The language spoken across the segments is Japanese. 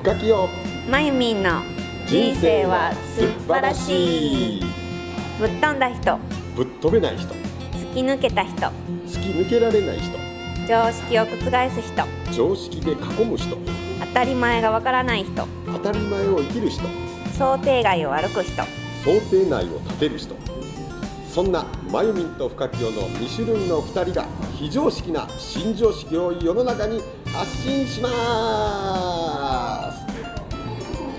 深きよ。まゆみんの人生は素晴らしい。ぶっ飛んだ人。ぶっ飛べない人。突き抜けた人。突き抜けられない人。常識を覆す人。常識で囲む人。当たり前がわからない人。当たり前を生きる人。想定外を歩く人。想定内を立てる人。そんなまゆみんと深清の2種類の2人が非常識な新常識を世の中に発信します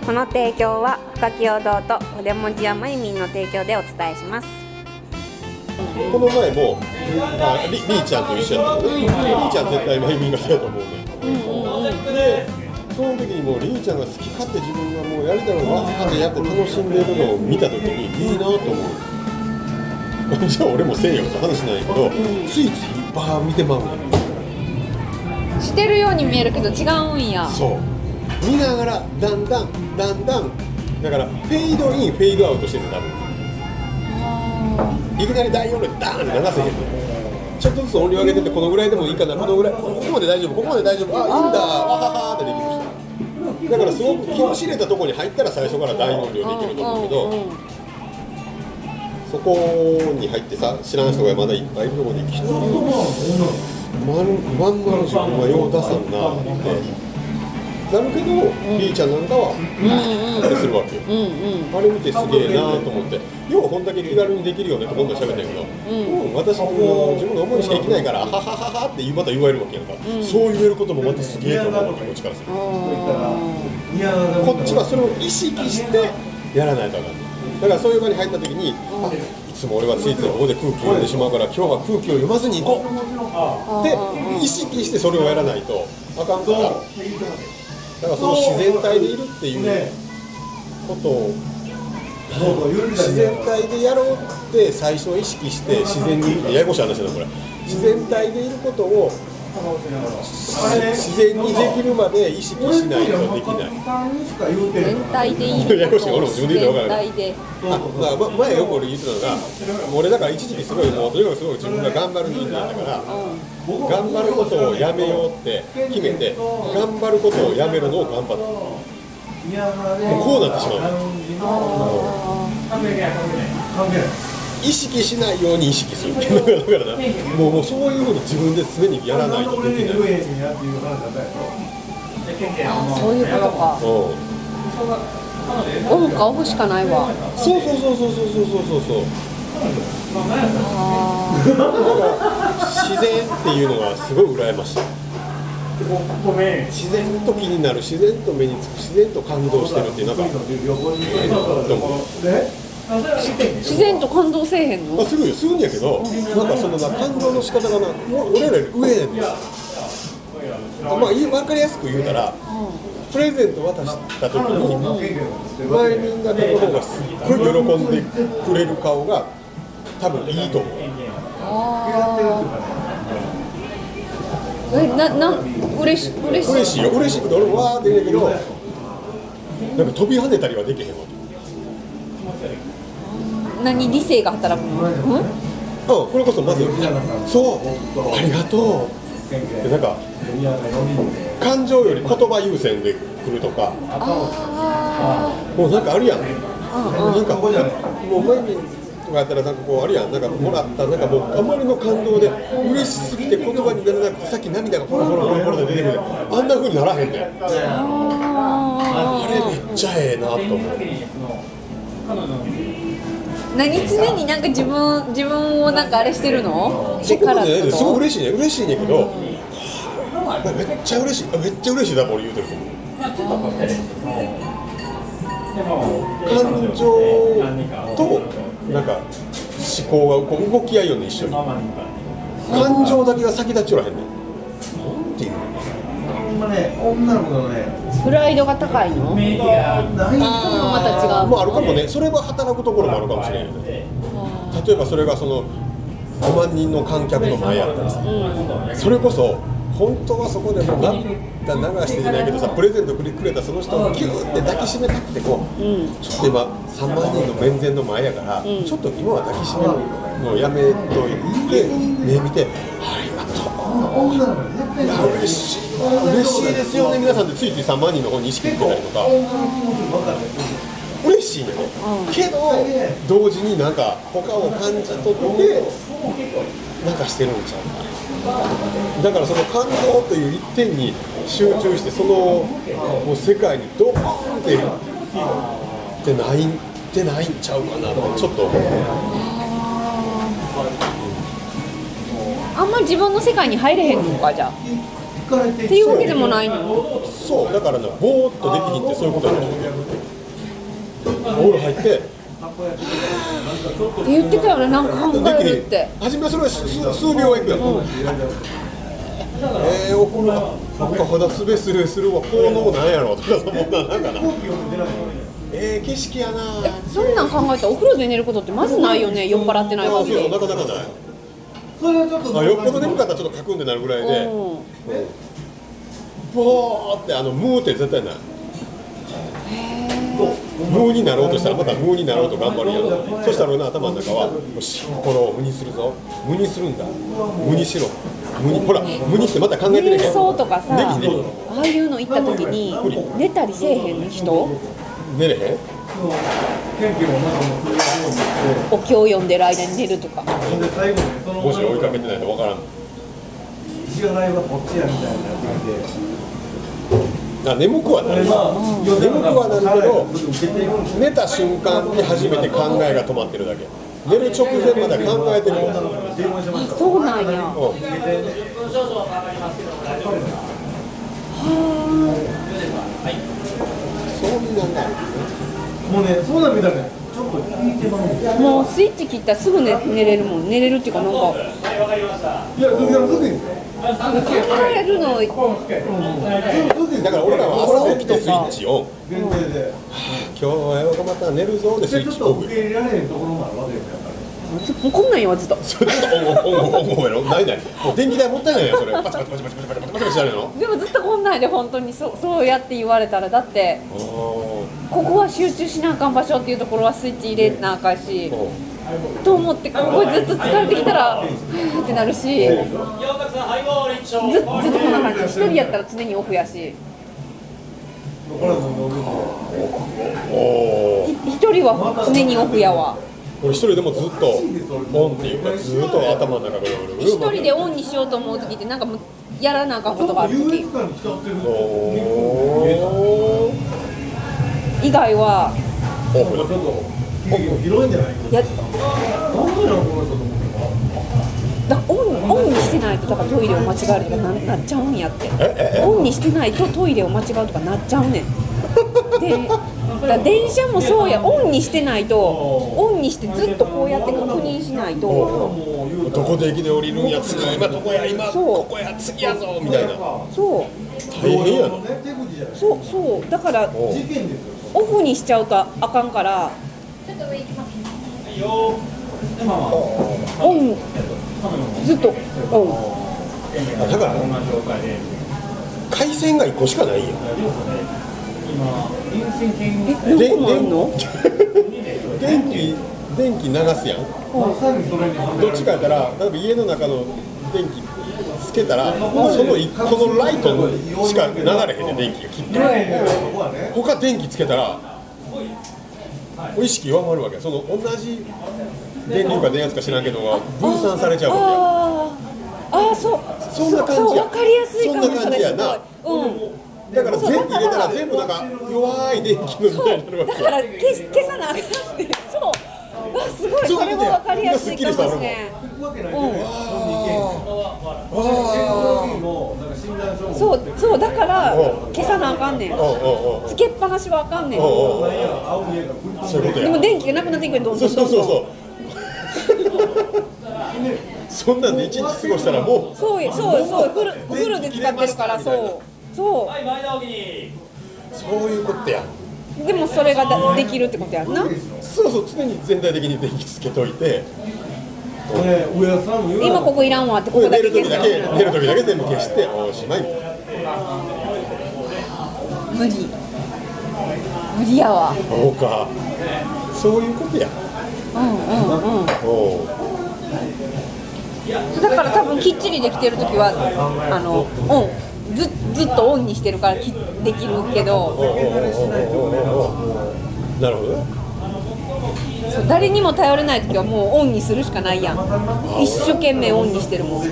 この提供は深き堂と筆文字やまゆみんの提供でお伝えします。この前もありりーちゃんと一緒やったのねりーちゃん絶対まゆみんがそうやと思うね。でその時にもうりーちゃんが好き勝手自分がもうやりたいのわーってやって楽しんでるのを見た時にいいなと思う。じゃあ俺もせえよって話なんやけど、ついついバー見てまうねんしてるように見えるけど違うんや。そう見ながらだんだんだんだんだからフェードインフェードアウトしてるの多分。いきなり大音量でダーンって流せへん。のちょっとずつ音量上げててこのぐらいでもいいかな。このぐらい。ここまで大丈夫。ここまで大丈夫。あいいんだ。わははってできる人。だからすごく気の知れたところに入ったら最初から大音量できると思うけどそこに入ってさ知らん人がまだいっぱいいるところでいきなりまんまんまの自分はよう出さんなってなるけど、りーちゃんなんかは、あれするわけよ、あれ見てすげえなと思って。ようこんだけ気軽にできるよねって今度喋ったけど、うん。私も自分の思いしかできないからははははってまた言われるわけやんか、そう言えることもまたすげえと思うわけこっちからする。とこっちはそれを意識してやらないとあかんだからそういう場に入った時に、あいつも俺はついついここで空気を読んでしまうから今日は空気を読まずに行こうで意識してそれをやらないとあかんからだからその自然体でいるっていうことを自然体でやろうって最初意識して自然にややこしい話だなこれ。自然体でいることを自然にできるまで意識しないとできない全体でいるややこしい俺も自分で言うの分からない全体で。あだからま前よく俺言ってたのが俺だから一時期すごいもうとにかくすごい自分が頑張る人間だから頑張ることをやめようって決めて頑張ることをやめるのを頑張ったもうこうなってしまう意識しないように意識する。だからなもうもうそういうふうに自分で常にやらないとできない。そういうことか。うんオンかオフしかないわ。そうそうそうそうそうそうそう。そうそう自然っていうのがすごい羨ましい。自然と気になる。自然と目につく。自然と感動してるっていうなんか。ええなと思う自然と感動せえへんの？あするよするんやけどなんかそのな感動の仕方がな俺らより上やねん。あまあいい分かりやすく言うたら、プレゼント渡した時に前人がの方がすっごい喜んでくれる顔が多分いいと思う。えなな嬉し嬉しい。嬉しいよ。嬉しくて俺もわーって言うんやけどなんか飛び跳ねたりはできへんわ。け何理性が働くの、うん、うん、これこそまず「そう。ありがとう」でなんか感情より言葉優先で来るとか。もうなんかあるやん、なんかもう前にとかやったらなんかこうあるやん。なんかもらったなんかもうあまりの感動で嬉しすぎて言葉にならなくてさっき涙がポロポロポロポロで出てくる。あんな風にならへんねん。あれめっちゃええなと思う何常になんか自分自分をなんかあれしてるの？そこまでねってすごい嬉しいね嬉しいねんけど、はあめっちゃ嬉しいあめっちゃ嬉しいだから俺言うてると思う感情となんか思考がこう動き合いよね一緒に。感情だけが先立ちおらへんねん。なんていうの？女の子のね、プライドが高いの。ないまた違うもうあるかもね。それは働くところもあるかもしれない例えばそれがその5万人の観客の前やったらさ、それこそ本当はそこでもう涙流してじゃないけどさプレゼントくれたその人をギューって抱きしめたくてこう、ちょっと今3万人の面前の前やから、ちょっと今は抱きしめるのをやめといて目見て「ありがとう嬉しい嬉しいですよね。皆さんでついつい3万人の方に意識向けたりとか。嬉しいよね、けど同時になんか他を感じ取ってなんかしてるんちゃうか。だからその感動という一点に集中してそのもう世界にドーンってってないってないんちゃうかなってちょっと思う。あんまり自分の世界に入れへんのかじゃあ。っていうわけでもないのそうだからなぼーっとできひんってそういうことやと思うお風呂入って。って言ってたよねなんか考えるって。初めはそれは数数秒はいくやん、えー、お風呂なんか肌すべするするわ効能なんやろとかそんななんかな。えー、景色やなそんなん考えたらお風呂で寝ることってまずないよね酔っ払ってないあそうそう限りなかなかない。それはちょっとあよっぽど眠かったらちょっとカクンってなるぐらいで。うんボーってあのムーって絶対ないムーになろうとしたらまたムーになろうと頑張るやんそしたら俺の頭の中はよし心を無にするぞ。無にするんだ。無にしろ。無にほら無にしてまた考えてね瞑想とかさああいうの行った時に寝たりせえへん人？寝れへん？お経を読んでる間に寝るとか。うにしてほんで最後にそのもし追いかけてないとわからん支払いはこっちやみたいなやつがいてあ眠くはなる。まあ眠くはなるけど寝た瞬間に初めて考えが止まってるだけ。寝る直前まで考えてるそうなんや。うん。そうなんかある。もうねそうなんみたいなちょっと聞いてまう。んですよもうスイッチ切ったらすぐ寝寝れるもん。寝れるっていうかなんか。いやすぐいいですよるのだから俺らは朝起きてスイッチオン今日はまた寝るぞでスイッチオフ。と受け入れられへんところもあるわけですよやっぱりもうこんなんやわずっと。っとオンオフオンオフオンオフやろないない電気代もったいないやんそれパチパチパチパチパチパチパチパチるのでもずっとこんなんやで本当にそうそうやって言われたらだってここは集中しなあかん場所っていうところはスイッチ入れなあかんしと思ってここずっと疲れてきたらふーってなるしずずっとこんな感じ。一人やったら常にオフやし。一人は常にオフやわ。俺一人でもずっとオンっていうかずっと頭の中ぐるぐる。ぐる一人でオンにしようと思う時ってなんかもうやらなあかんことがあるゆう時以外はーオフ。広いんじゃないかやなんでなのこの人と思ってだオンオンにしてないとだからトイレを間違えるとかななっちゃうんやって。オンにしてないとトイレを間違うとかなっちゃうねん。でだ電車もそうやオンにしてないとオンにしてずっとこうやって確認しないと。どこで駅で降りるんや次今どこや今そう。ここや次やぞみたいな。そう。大変やなそうそう。だからオフにしちゃうとあかんから。オンずっと。オンあだから回線が1個しかないん。やえ何個もあんの？電気電気流すやん。どっちかやったら例えば家の中の電気つけたらその一個のライトしか流れへんねん電気がきっと。そこはね他電気つけたら意識弱まるわけその同じ電流か電圧か知らんけどが分散されちゃうわあーあーそう。そんな感じや。かりやすいかもそんな感じやな。うん。けだから全部入れたら全部なんか弱い電気のみたいになるわけだから消し消さなあかんってそう。あすごい。それも分かりやすいかもしれないそうそうだからうん消さなあかんねん。つけっぱなしはあかんねん。でも電気がなくなっていくねんどんそうどん。そうそうんそうそんなんで一日過ごしたらもうそうそうそうフルフルで使ってるからそう。そそういうことや。うでもそれがだできるってことやんな。そうそう常に全体的に電気つけといて。今ここいらんわってここだ寝ける時だけ消すの寝る時だけ全部消しておしまい。無理。無理やわ。そうか。そういうことや。うんうんうん。おうだから多分きっちりできてる時はあのオンずずずっとオンにしてるからきできるけど。なるほど。ねそう誰にも頼れない時はもうオンにするしかないやん。一生懸命オンにしてるもん。直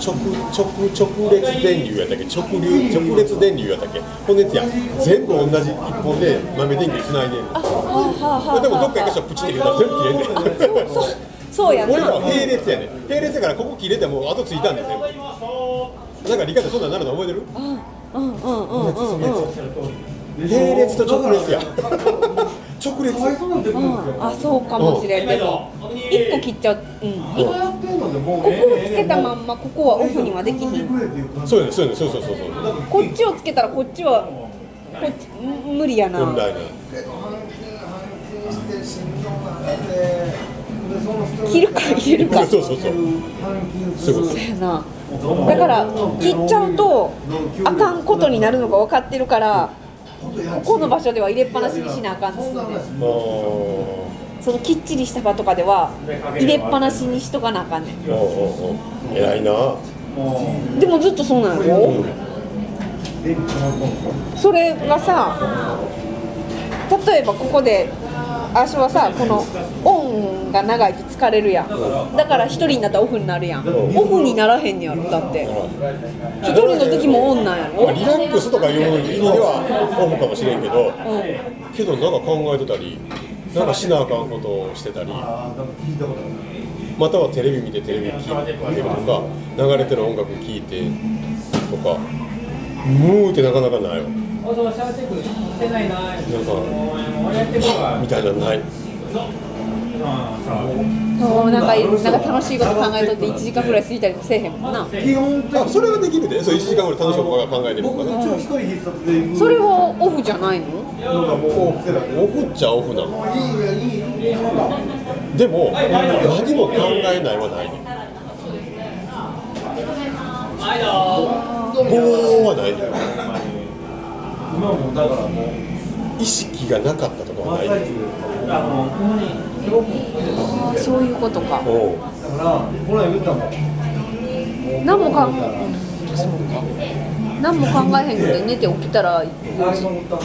直直直列電流やったっけ？直流直列電流やったっけ？このやつや全部同じ一本で豆電球つないでんのはあでもどっか一箇所プチって切れたら全部切れんねん。そうや俺らは並列やねん。並列やからここ切れてもう後ついたんですよ。なんか理科でそんなんなるの覚えてる？うんうんうんうんうん並列と直列や直列。あそうかもしれんけど。一個切っちゃう。うん。いここをつけたまんまここはオフにはできひん。そうやね。そうやね。そうそうそうそうこっちをつけたらこっちはこっちん無理やな。本来ね切るか入れるか。そうそうそう。そういうことやなだから切っちゃうとあかんことになるのが分かってるからここの場所では入れっぱなしにしなあかんですね。あそのきっちりした場とかでは入れっぱなしにしとかなあかんねん。偉いなでもずっとそうなのよ。それがさ例えばここで足はさこのオンが長いと疲れるやん。だから一人になったらオフになるやん。オフにならへんねやろだって。一人の時もオンなんやろ？まあリラックスとかいう意味ではオフかもしれんけどけどなんか考えてたりなんかしなあかんことをしてたりまたはテレビ見てテレビ聞いてるとか流れてる音楽聴いてとかムーってなかなかないよ。なんかみたいなのないそうなんかなんか楽しいこと考えとって1時間ぐらい過ぎたりせえへんもんな。基本的あそれはできるでそう1時間ぐらい楽しいこと考えてるとかね一応一人必殺で行くそれはオフじゃないの？のがもうオフっちゃオフなのいいよいいよでも何も考えないはないね棒はないね今もだからもう意識がなかったとかはないねそういうことか。おう。だからこれ言ったもん何もかん何も考えへんくて寝て起きたらったっ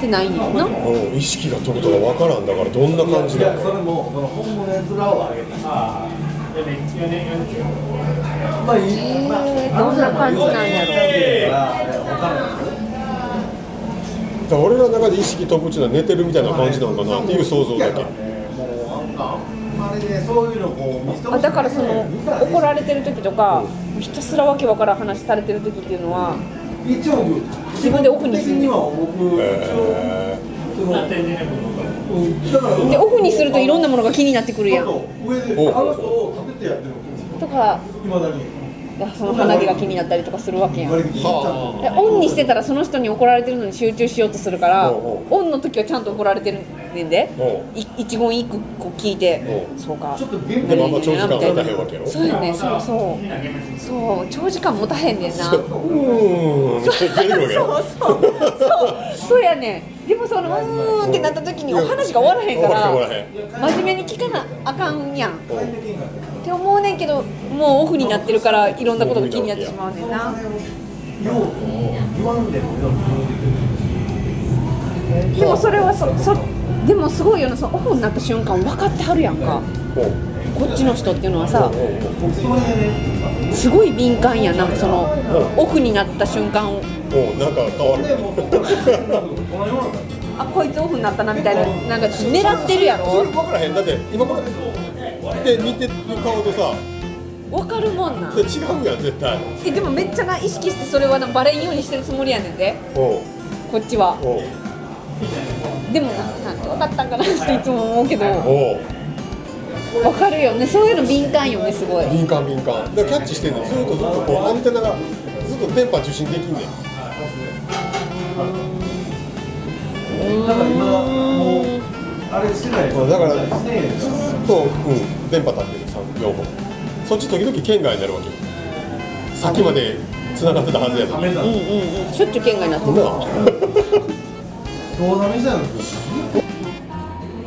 てないねんな。おう意識が飛ぶとかわからんだからどんな感じいやなのそれもその本物のやつらをあげてまあいいどんな感じなんやろろわかんないですよ俺らの中で意識飛ぶっていうのは寝てるみたいな感じなのかなっていう想像だけ。もうなんかあだからその怒られてる時とかひたすらわけわからん話されてる時っていうのは一応自分でオフにするでオフにするといろんなものが気になってくるやん。上であの人を立ててやってるとかいまだにその鼻毛が気になったりとかするわけやん。オンにしてたらその人に怒られてるのに集中しようとするからオンの時はちゃんと怒られてるねんで一言一句こう聞いてそうか。ちょっと現ー、でもあんま長時間持たへんわけやろ。そうやねそうそう。そう長時間持たへんねんな。そう。ん。そう。そうそう。そう。やねん。でもそのうーんってなった時にお話が終わらへんから真面目に聞かなあかんやんって思うねんけどもうオフになってるからいろんなことが気になってしまうねんな。よう言わんでもでもそれはそそでもすごいよなそのオフになった瞬間分かってはるやんか。こっちの人っていうのはさすごい敏感やんなんかそのオフになった瞬間を。なんか変わる。あこいつオフになったなみたいななんか狙ってるやろ。それ分からへん。だって今これで見てる顔とさ。分かるもんなで違うやん絶対。えでもめっちゃな意識してそれはなバレんようにしてるつもりやねんで。おう。こっちは。おう。でもなんて分かったんかな？っ ていつも思うけど。おう。分かるよね。そういうの敏感よねすごい。敏感敏感。でキャッチしてんのずっとずっとこうアンテナがずっと電波受信できんねん。うあれしてないだからずっと、うん、電波立ってる3 4本そっち時々圏外になるわけよ。さっきまで繋がってたはずやのに。ダメだうんうんうん。しょっちゅう県外になってるどうダメしたんこ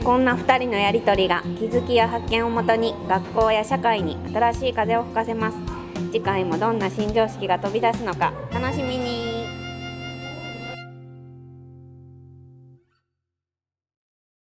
こんな2人のやりとりが気づきや発見をもとに学校や社会に新しい風を吹かせます。次回もどんな新常識が飛び出すのか楽しみに